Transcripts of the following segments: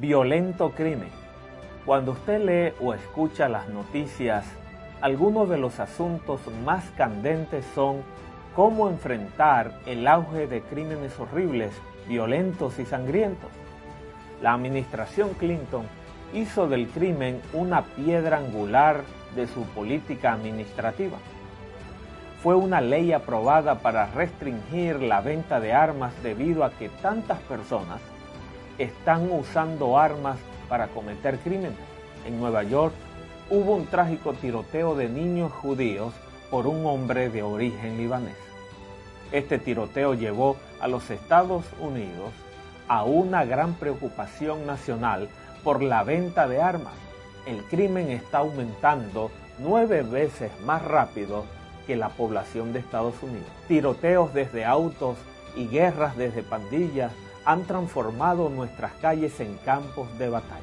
Violento crimen. Cuando usted lee o escucha las noticias, algunos de los asuntos más candentes son cómo enfrentar el auge de crímenes horribles, violentos y sangrientos. La administración Clinton hizo del crimen una piedra angular de su política administrativa. Fue una ley aprobada para restringir la venta de armas debido a que tantas personas están usando armas para cometer crímenes. En Nueva York hubo un trágico tiroteo de niños judíos por un hombre de origen libanés. Este tiroteo llevó a los Estados Unidos a una gran preocupación nacional por la venta de armas. El crimen está aumentando nueve veces más rápido que la población de Estados Unidos. Tiroteos desde autos y guerras desde pandillas han transformado nuestras calles en campos de batalla.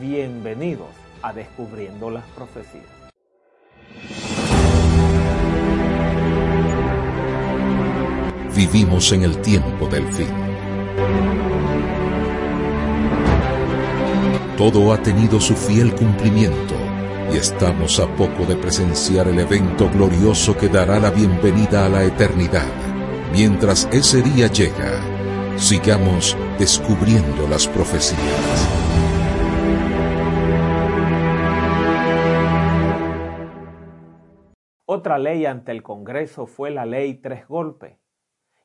Bienvenidos a Descubriendo las Profecías. Vivimos en el tiempo del fin. Todo ha tenido su fiel cumplimiento y estamos a poco de presenciar el evento glorioso que dará la bienvenida a la eternidad. Mientras ese día llega, Sigamos descubriendo las profecías. Otra ley ante el Congreso fue la ley tres golpes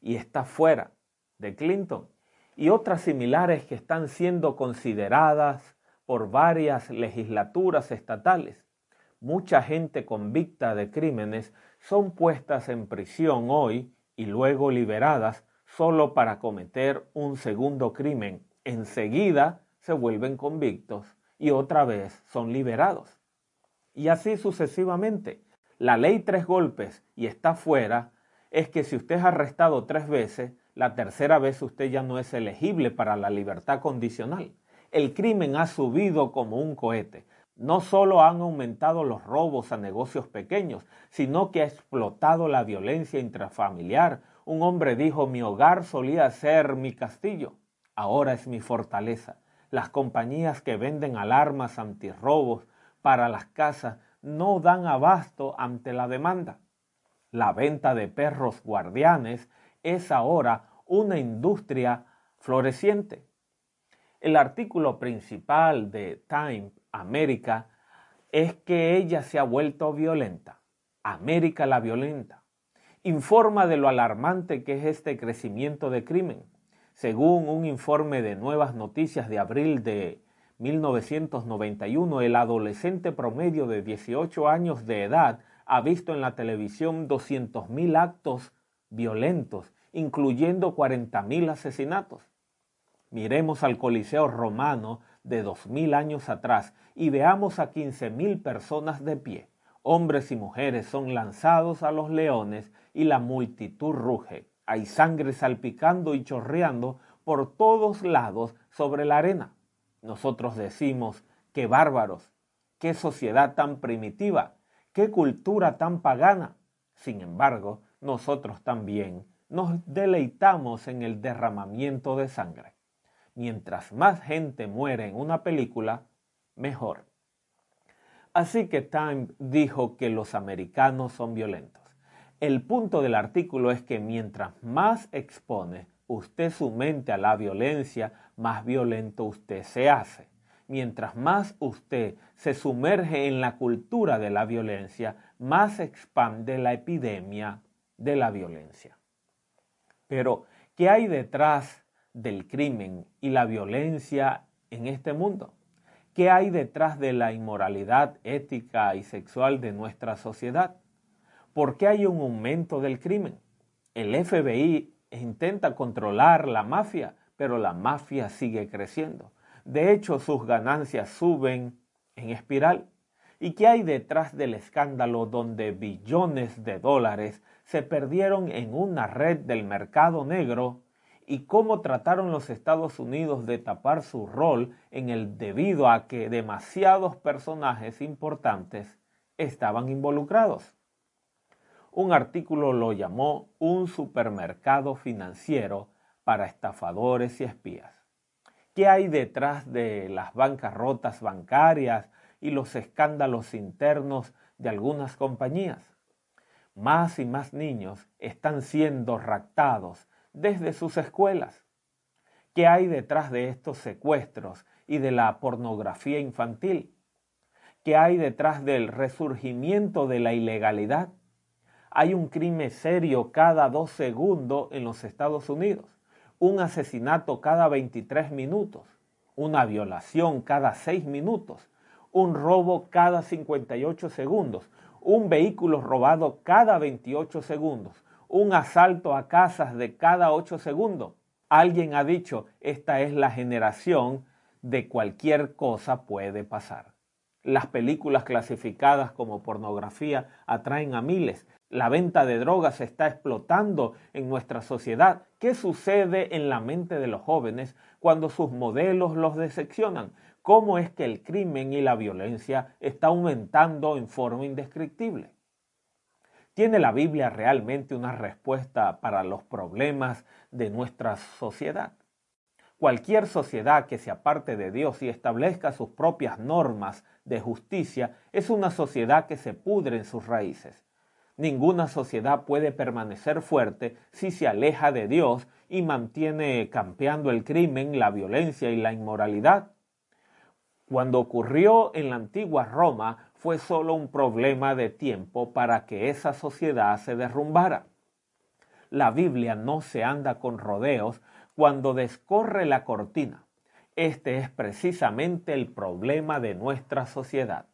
y está fuera de Clinton y otras similares que están siendo consideradas por varias legislaturas estatales. Mucha gente convicta de crímenes son puestas en prisión hoy y luego liberadas solo para cometer un segundo crimen. Enseguida se vuelven convictos y otra vez son liberados. Y así sucesivamente. La ley tres golpes y está fuera es que si usted es arrestado tres veces, la tercera vez usted ya no es elegible para la libertad condicional. El crimen ha subido como un cohete. No solo han aumentado los robos a negocios pequeños, sino que ha explotado la violencia intrafamiliar, un hombre dijo, mi hogar solía ser mi castillo, ahora es mi fortaleza. Las compañías que venden alarmas antirrobos para las casas no dan abasto ante la demanda. La venta de perros guardianes es ahora una industria floreciente. El artículo principal de Time América es que ella se ha vuelto violenta. América la violenta informa de lo alarmante que es este crecimiento de crimen. Según un informe de Nuevas Noticias de abril de 1991, el adolescente promedio de 18 años de edad ha visto en la televisión 200.000 actos violentos, incluyendo 40.000 asesinatos. Miremos al Coliseo romano de 2.000 años atrás y veamos a 15.000 personas de pie. Hombres y mujeres son lanzados a los leones y la multitud ruge. Hay sangre salpicando y chorreando por todos lados sobre la arena. Nosotros decimos, qué bárbaros, qué sociedad tan primitiva, qué cultura tan pagana. Sin embargo, nosotros también nos deleitamos en el derramamiento de sangre. Mientras más gente muere en una película, mejor. Así que Time dijo que los americanos son violentos. El punto del artículo es que mientras más expone usted su mente a la violencia, más violento usted se hace. Mientras más usted se sumerge en la cultura de la violencia, más expande la epidemia de la violencia. Pero, ¿qué hay detrás del crimen y la violencia en este mundo? ¿Qué hay detrás de la inmoralidad ética y sexual de nuestra sociedad? ¿Por qué hay un aumento del crimen? El FBI intenta controlar la mafia, pero la mafia sigue creciendo. De hecho, sus ganancias suben en espiral. ¿Y qué hay detrás del escándalo donde billones de dólares se perdieron en una red del mercado negro? ¿Y cómo trataron los Estados Unidos de tapar su rol en el debido a que demasiados personajes importantes estaban involucrados? Un artículo lo llamó un supermercado financiero para estafadores y espías. ¿Qué hay detrás de las bancarrotas bancarias y los escándalos internos de algunas compañías? Más y más niños están siendo raptados desde sus escuelas. ¿Qué hay detrás de estos secuestros y de la pornografía infantil? ¿Qué hay detrás del resurgimiento de la ilegalidad? Hay un crimen serio cada dos segundos en los Estados Unidos un asesinato cada 23 minutos, una violación cada 6 minutos, un robo cada 58 segundos, un vehículo robado cada 28 segundos, un asalto a casas de cada 8 segundos. Alguien ha dicho, esta es la generación de cualquier cosa puede pasar. Las películas clasificadas como pornografía atraen a miles. La venta de drogas está explotando en nuestra sociedad. ¿Qué sucede en la mente de los jóvenes cuando sus modelos los decepcionan? ¿Cómo es que el crimen y la violencia está aumentando en forma indescriptible? ¿Tiene la Biblia realmente una respuesta para los problemas de nuestra sociedad? Cualquier sociedad que se aparte de Dios y establezca sus propias normas de justicia es una sociedad que se pudre en sus raíces. Ninguna sociedad puede permanecer fuerte si se aleja de Dios y mantiene campeando el crimen, la violencia y la inmoralidad. Cuando ocurrió en la antigua Roma fue solo un problema de tiempo para que esa sociedad se derrumbara. La Biblia no se anda con rodeos cuando descorre la cortina. Este es precisamente el problema de nuestra sociedad.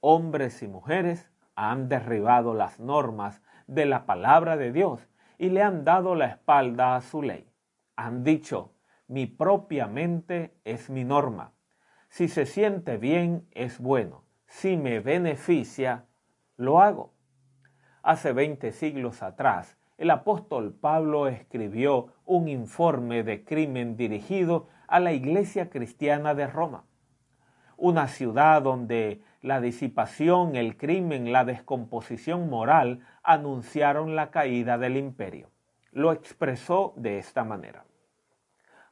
Hombres y mujeres han derribado las normas de la palabra de Dios y le han dado la espalda a su ley. Han dicho, mi propia mente es mi norma. Si se siente bien, es bueno. Si me beneficia, lo hago. Hace veinte siglos atrás, el apóstol Pablo escribió un informe de crimen dirigido a la iglesia cristiana de Roma, una ciudad donde la disipación, el crimen, la descomposición moral anunciaron la caída del imperio. Lo expresó de esta manera.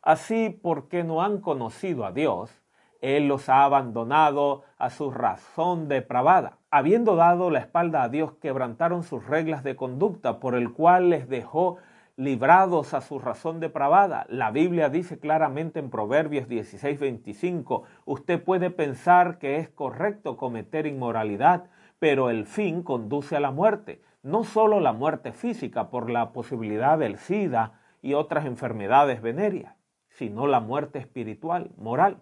Así, porque no han conocido a Dios, Él los ha abandonado a su razón depravada habiendo dado la espalda a Dios, quebrantaron sus reglas de conducta, por el cual les dejó librados a su razón depravada. La Biblia dice claramente en Proverbios 16, 25, usted puede pensar que es correcto cometer inmoralidad, pero el fin conduce a la muerte. No solo la muerte física por la posibilidad del SIDA y otras enfermedades venéreas, sino la muerte espiritual, moral.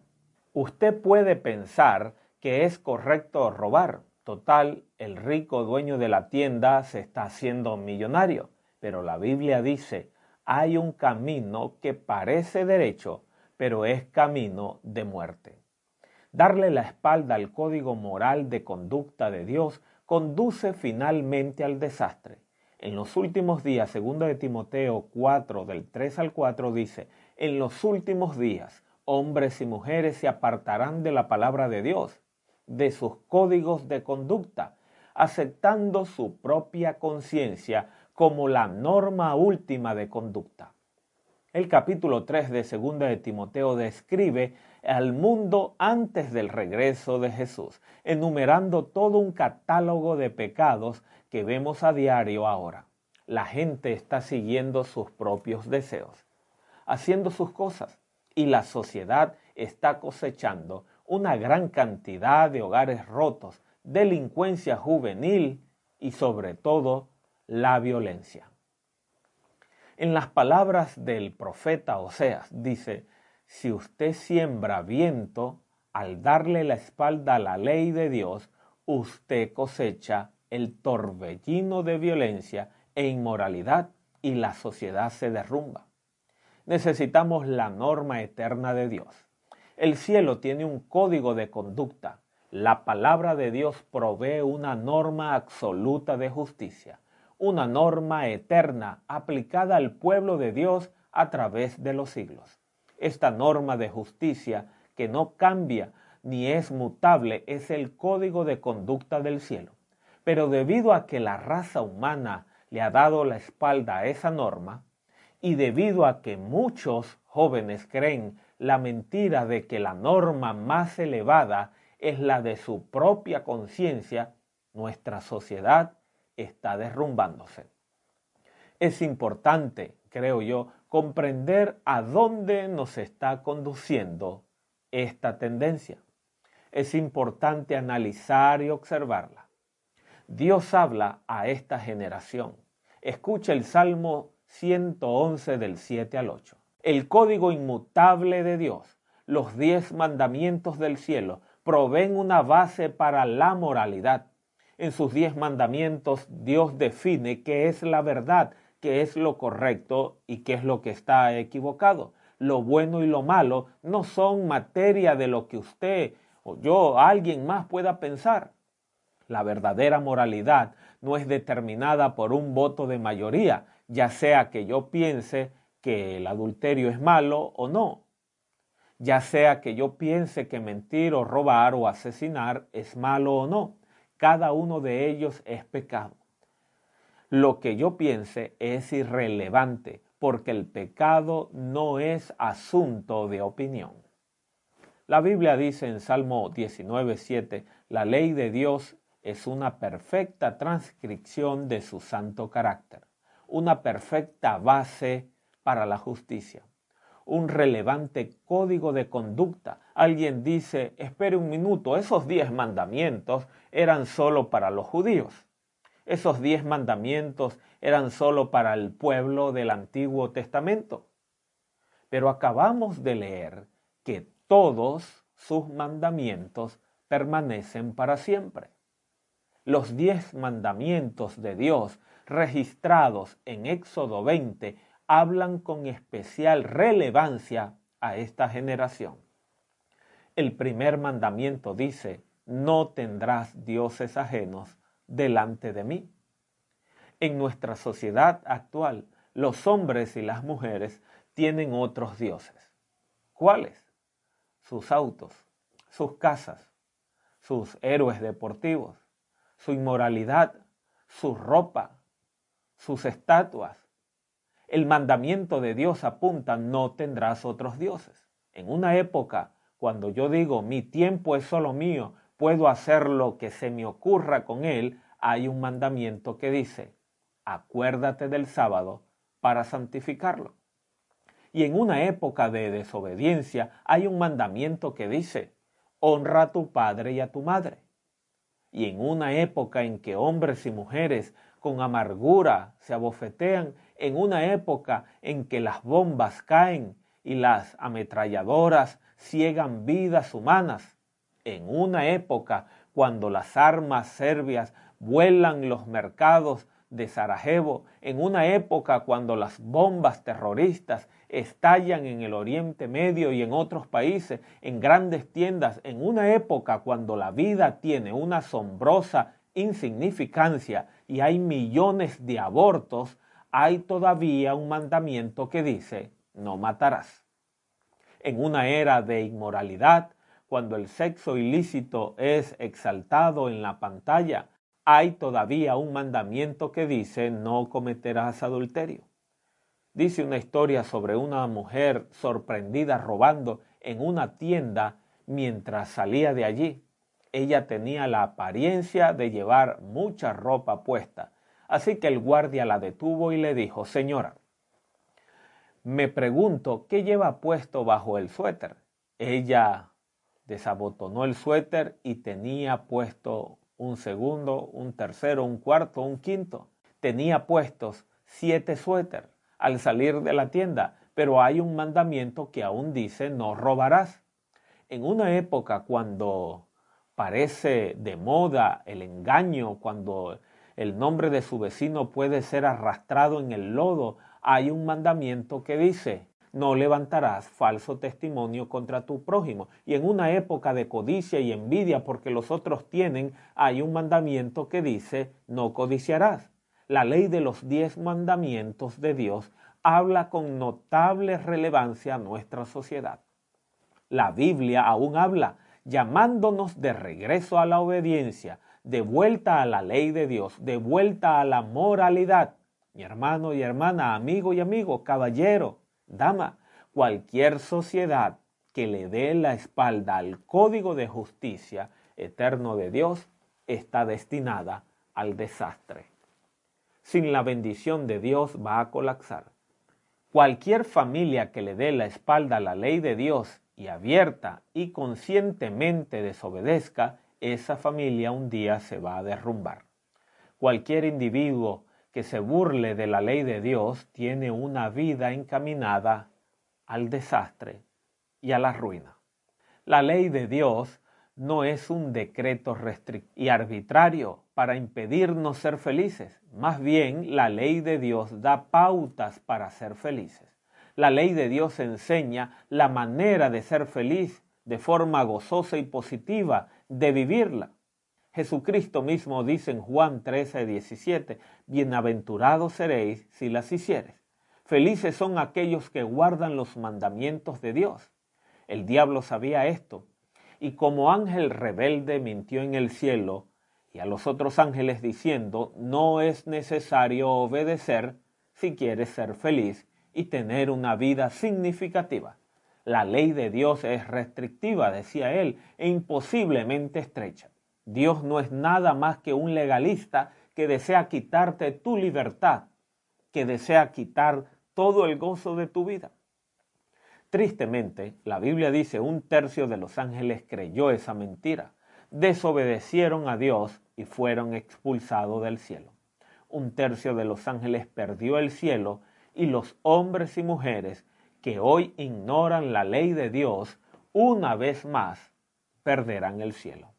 Usted puede pensar que es correcto robar, Total, el rico dueño de la tienda se está haciendo millonario, pero la Biblia dice, hay un camino que parece derecho, pero es camino de muerte. Darle la espalda al código moral de conducta de Dios conduce finalmente al desastre. En los últimos días, segundo de Timoteo 4, del 3 al 4, dice, en los últimos días, hombres y mujeres se apartarán de la palabra de Dios de sus códigos de conducta, aceptando su propia conciencia como la norma última de conducta. El capítulo 3 de 2 de Timoteo describe al mundo antes del regreso de Jesús, enumerando todo un catálogo de pecados que vemos a diario ahora. La gente está siguiendo sus propios deseos, haciendo sus cosas, y la sociedad está cosechando una gran cantidad de hogares rotos, delincuencia juvenil y sobre todo la violencia. En las palabras del profeta Oseas dice, si usted siembra viento, al darle la espalda a la ley de Dios, usted cosecha el torbellino de violencia e inmoralidad y la sociedad se derrumba. Necesitamos la norma eterna de Dios. El cielo tiene un código de conducta. La palabra de Dios provee una norma absoluta de justicia, una norma eterna aplicada al pueblo de Dios a través de los siglos. Esta norma de justicia que no cambia ni es mutable es el código de conducta del cielo. Pero debido a que la raza humana le ha dado la espalda a esa norma, y debido a que muchos jóvenes creen la mentira de que la norma más elevada es la de su propia conciencia, nuestra sociedad está derrumbándose. Es importante, creo yo, comprender a dónde nos está conduciendo esta tendencia. Es importante analizar y observarla. Dios habla a esta generación. Escucha el Salmo 111 del 7 al 8. El código inmutable de Dios, los diez mandamientos del cielo, proveen una base para la moralidad. En sus diez mandamientos Dios define qué es la verdad, qué es lo correcto y qué es lo que está equivocado. Lo bueno y lo malo no son materia de lo que usted o yo, alguien más pueda pensar. La verdadera moralidad no es determinada por un voto de mayoría, ya sea que yo piense que el adulterio es malo o no, ya sea que yo piense que mentir o robar o asesinar es malo o no. Cada uno de ellos es pecado. Lo que yo piense es irrelevante porque el pecado no es asunto de opinión. La Biblia dice en Salmo 19:7, la ley de Dios es una perfecta transcripción de su santo carácter, una perfecta base para la justicia un relevante código de conducta. Alguien dice, espere un minuto, esos diez mandamientos eran solo para los judíos. Esos diez mandamientos eran solo para el pueblo del Antiguo Testamento. Pero acabamos de leer que todos sus mandamientos permanecen para siempre. Los diez mandamientos de Dios registrados en Éxodo 20 hablan con especial relevancia a esta generación. El primer mandamiento dice, no tendrás dioses ajenos delante de mí. En nuestra sociedad actual, los hombres y las mujeres tienen otros dioses. ¿Cuáles? Sus autos, sus casas, sus héroes deportivos, su inmoralidad, su ropa, sus estatuas, el mandamiento de Dios apunta, no tendrás otros dioses. En una época, cuando yo digo, mi tiempo es solo mío, puedo hacer lo que se me ocurra con él, hay un mandamiento que dice, acuérdate del sábado para santificarlo. Y en una época de desobediencia hay un mandamiento que dice, honra a tu padre y a tu madre. Y en una época en que hombres y mujeres con amargura se abofetean, en una época en que las bombas caen y las ametralladoras ciegan vidas humanas, en una época cuando las armas serbias vuelan los mercados de Sarajevo, en una época cuando las bombas terroristas estallan en el Oriente Medio y en otros países, en grandes tiendas, en una época cuando la vida tiene una asombrosa insignificancia y hay millones de abortos, hay todavía un mandamiento que dice, no matarás. En una era de inmoralidad, cuando el sexo ilícito es exaltado en la pantalla, hay todavía un mandamiento que dice, no cometerás adulterio. Dice una historia sobre una mujer sorprendida robando en una tienda mientras salía de allí. Ella tenía la apariencia de llevar mucha ropa puesta, así que el guardia la detuvo y le dijo, Señora, me pregunto qué lleva puesto bajo el suéter. Ella desabotonó el suéter y tenía puesto un segundo, un tercero, un cuarto, un quinto. Tenía puestos siete suéter al salir de la tienda, pero hay un mandamiento que aún dice no robarás. En una época cuando parece de moda el engaño, cuando el nombre de su vecino puede ser arrastrado en el lodo, hay un mandamiento que dice, no levantarás falso testimonio contra tu prójimo. Y en una época de codicia y envidia porque los otros tienen, hay un mandamiento que dice, no codiciarás. La ley de los diez mandamientos de Dios habla con notable relevancia a nuestra sociedad. La Biblia aún habla llamándonos de regreso a la obediencia, de vuelta a la ley de Dios, de vuelta a la moralidad. Mi hermano y hermana, amigo y amigo, caballero, dama, cualquier sociedad que le dé la espalda al código de justicia eterno de Dios está destinada al desastre. Sin la bendición de Dios va a colapsar. Cualquier familia que le dé la espalda a la ley de Dios y abierta y conscientemente desobedezca, esa familia un día se va a derrumbar. Cualquier individuo que se burle de la ley de Dios tiene una vida encaminada al desastre y a la ruina. La ley de Dios no es un decreto restrictivo y arbitrario para impedirnos ser felices. Más bien, la ley de Dios da pautas para ser felices. La ley de Dios enseña la manera de ser feliz de forma gozosa y positiva, de vivirla. Jesucristo mismo dice en Juan 13, 17, Bienaventurados seréis si las hicieres. Felices son aquellos que guardan los mandamientos de Dios. El diablo sabía esto, y como ángel rebelde mintió en el cielo y a los otros ángeles diciendo, no es necesario obedecer si quieres ser feliz y tener una vida significativa. La ley de Dios es restrictiva, decía él, e imposiblemente estrecha. Dios no es nada más que un legalista que desea quitarte tu libertad, que desea quitar todo el gozo de tu vida. Tristemente, la Biblia dice un tercio de los ángeles creyó esa mentira, desobedecieron a Dios y fueron expulsados del cielo. Un tercio de los ángeles perdió el cielo y los hombres y mujeres que hoy ignoran la ley de Dios, una vez más perderán el cielo.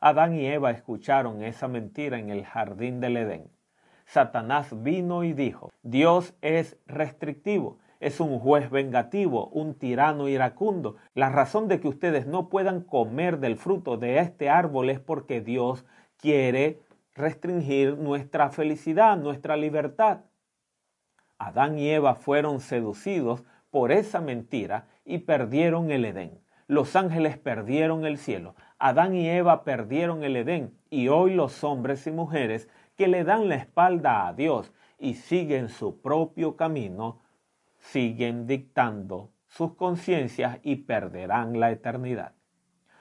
Adán y Eva escucharon esa mentira en el jardín del Edén. Satanás vino y dijo, Dios es restrictivo, es un juez vengativo, un tirano iracundo. La razón de que ustedes no puedan comer del fruto de este árbol es porque Dios quiere restringir nuestra felicidad, nuestra libertad. Adán y Eva fueron seducidos por esa mentira y perdieron el Edén. Los ángeles perdieron el cielo. Adán y Eva perdieron el Edén y hoy los hombres y mujeres que le dan la espalda a Dios y siguen su propio camino siguen dictando sus conciencias y perderán la eternidad.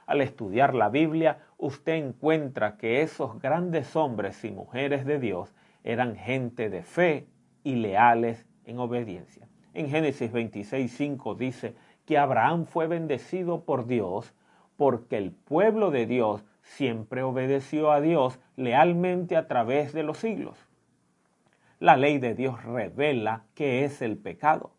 Al estudiar la Biblia, usted encuentra que esos grandes hombres y mujeres de Dios eran gente de fe y leales en obediencia. En Génesis 26.5 dice que Abraham fue bendecido por Dios porque el pueblo de Dios siempre obedeció a Dios lealmente a través de los siglos. La ley de Dios revela qué es el pecado,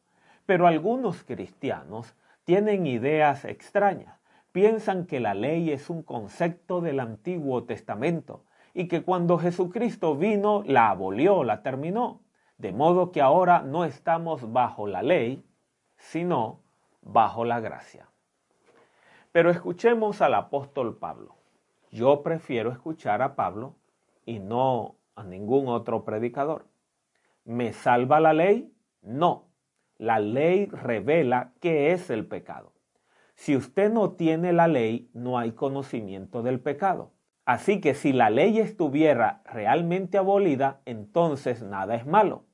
pero algunos cristianos tienen ideas extrañas. Piensan que la ley es un concepto del Antiguo Testamento y que cuando Jesucristo vino la abolió, la terminó. De modo que ahora no estamos bajo la ley, sino bajo la gracia. Pero escuchemos al apóstol Pablo. Yo prefiero escuchar a Pablo y no a ningún otro predicador. ¿Me salva la ley? No. La ley revela qué es el pecado. Si usted no tiene la ley, no hay conocimiento del pecado. Así que si la ley estuviera realmente abolida, entonces nada es malo.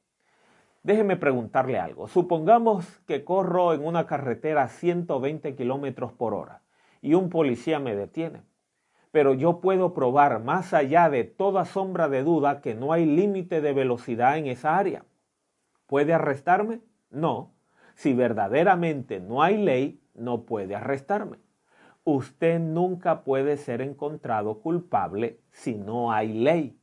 Déjeme preguntarle algo. Supongamos que corro en una carretera a 120 kilómetros por hora y un policía me detiene. Pero yo puedo probar más allá de toda sombra de duda que no hay límite de velocidad en esa área. ¿Puede arrestarme? No. Si verdaderamente no hay ley, no puede arrestarme. Usted nunca puede ser encontrado culpable si no hay ley.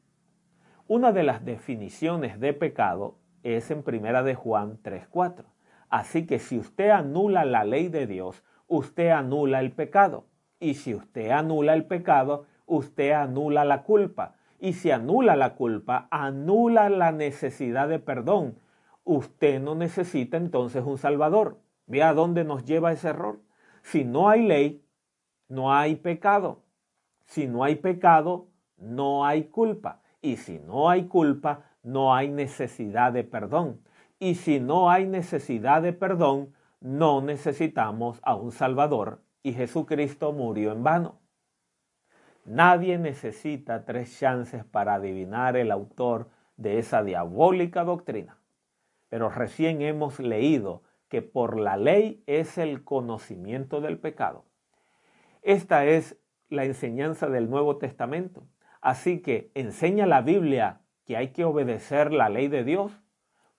Una de las definiciones de pecado es en Primera de Juan 3:4. Así que si usted anula la ley de Dios, usted anula el pecado. Y si usted anula el pecado, usted anula la culpa. Y si anula la culpa, anula la necesidad de perdón. Usted no necesita entonces un Salvador. ¿Ve a dónde nos lleva ese error? Si no hay ley, no hay pecado. Si no hay pecado, no hay culpa. Y si no hay culpa, no hay necesidad de perdón. Y si no hay necesidad de perdón, no necesitamos a un Salvador y Jesucristo murió en vano. Nadie necesita tres chances para adivinar el autor de esa diabólica doctrina. Pero recién hemos leído que por la ley es el conocimiento del pecado. Esta es la enseñanza del Nuevo Testamento. Así que enseña la Biblia que hay que obedecer la ley de Dios.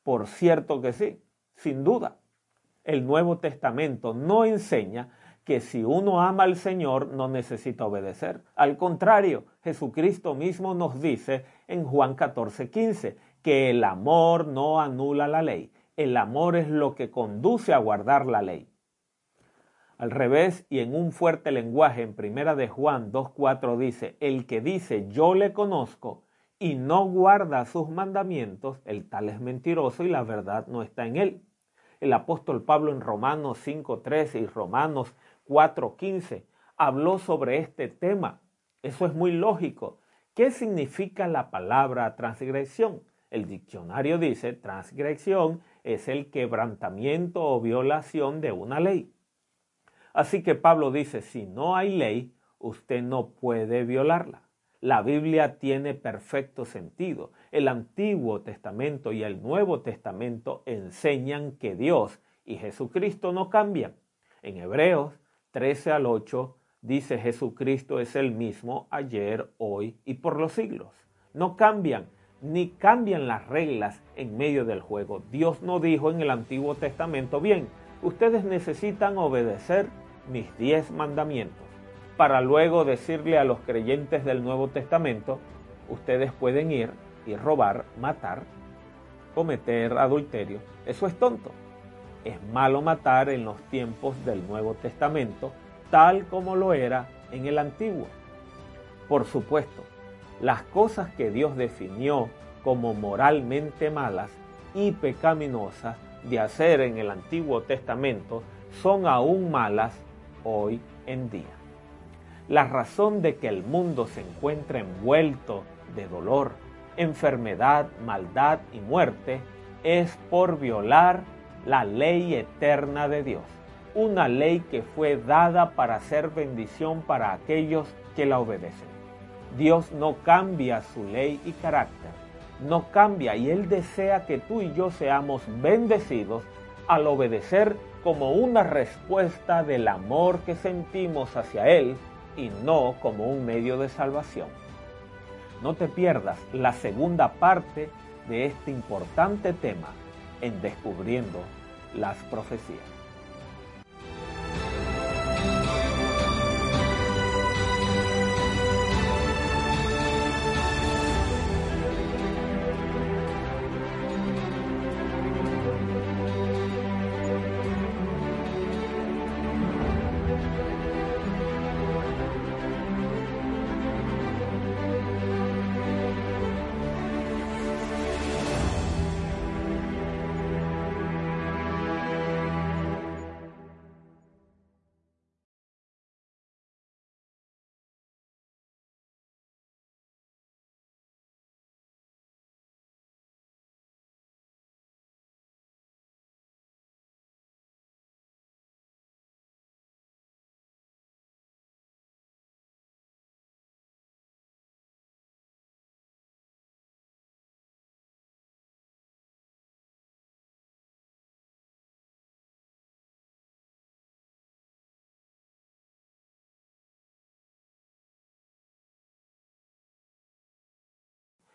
Por cierto que sí, sin duda. El Nuevo Testamento no enseña que si uno ama al Señor no necesita obedecer. Al contrario, Jesucristo mismo nos dice en Juan 14, 15 que el amor no anula la ley. El amor es lo que conduce a guardar la ley. Al revés y en un fuerte lenguaje en Primera de Juan 2.4 dice, el que dice yo le conozco y no guarda sus mandamientos, el tal es mentiroso y la verdad no está en él. El apóstol Pablo en Romanos 5.13 y Romanos 4.15 habló sobre este tema. Eso es muy lógico. ¿Qué significa la palabra transgresión? El diccionario dice, transgresión es el quebrantamiento o violación de una ley. Así que Pablo dice, si no hay ley, usted no puede violarla. La Biblia tiene perfecto sentido. El Antiguo Testamento y el Nuevo Testamento enseñan que Dios y Jesucristo no cambian. En Hebreos 13 al 8 dice Jesucristo es el mismo ayer, hoy y por los siglos. No cambian, ni cambian las reglas en medio del juego. Dios no dijo en el Antiguo Testamento, bien, ustedes necesitan obedecer mis diez mandamientos, para luego decirle a los creyentes del Nuevo Testamento, ustedes pueden ir y robar, matar, cometer adulterio. Eso es tonto. Es malo matar en los tiempos del Nuevo Testamento, tal como lo era en el Antiguo. Por supuesto, las cosas que Dios definió como moralmente malas y pecaminosas de hacer en el Antiguo Testamento son aún malas hoy en día. La razón de que el mundo se encuentre envuelto de dolor, enfermedad, maldad y muerte es por violar la ley eterna de Dios, una ley que fue dada para ser bendición para aquellos que la obedecen. Dios no cambia su ley y carácter, no cambia y Él desea que tú y yo seamos bendecidos al obedecer como una respuesta del amor que sentimos hacia Él y no como un medio de salvación. No te pierdas la segunda parte de este importante tema en Descubriendo las Profecías.